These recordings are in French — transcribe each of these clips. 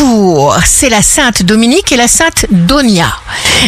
jour, c'est la Sainte Dominique et la Sainte Donia.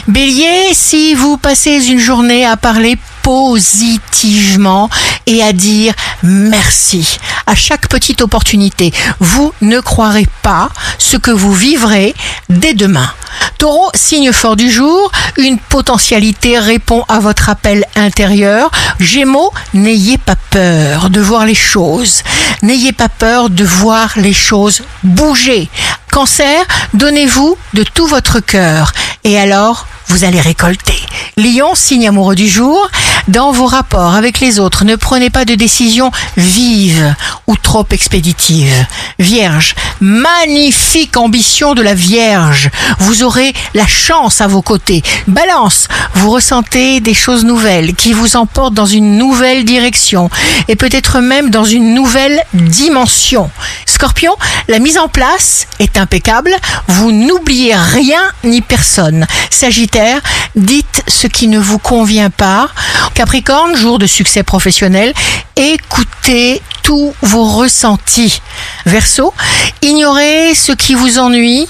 Bélier, si vous passez une journée à parler positivement et à dire merci à chaque petite opportunité, vous ne croirez pas ce que vous vivrez dès demain. Taureau, signe fort du jour, une potentialité répond à votre appel intérieur. Gémeaux, n'ayez pas peur de voir les choses. N'ayez pas peur de voir les choses bouger. Cancer, donnez-vous de tout votre cœur et alors vous allez récolter. Lion, signe amoureux du jour, dans vos rapports avec les autres, ne prenez pas de décisions vives ou trop expéditives. Vierge, magnifique ambition de la Vierge. Vous aurez la chance à vos côtés. Balance, vous ressentez des choses nouvelles qui vous emportent dans une nouvelle direction et peut-être même dans une nouvelle dimension. Scorpion, la mise en place est impeccable. Vous n'oubliez rien ni personne. Sagittaire, dites ce qui ne vous convient pas. Capricorne, jour de succès professionnel, écoutez tous vos ressentis. Verseau, ignorez ce qui vous ennuie.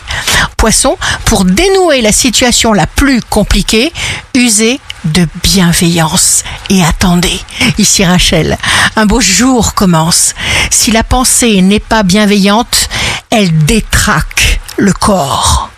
Poisson, pour dénouer la situation la plus compliquée, usez de bienveillance et attendez. Ici Rachel, un beau jour commence. Si la pensée n'est pas bienveillante, elle détraque le corps.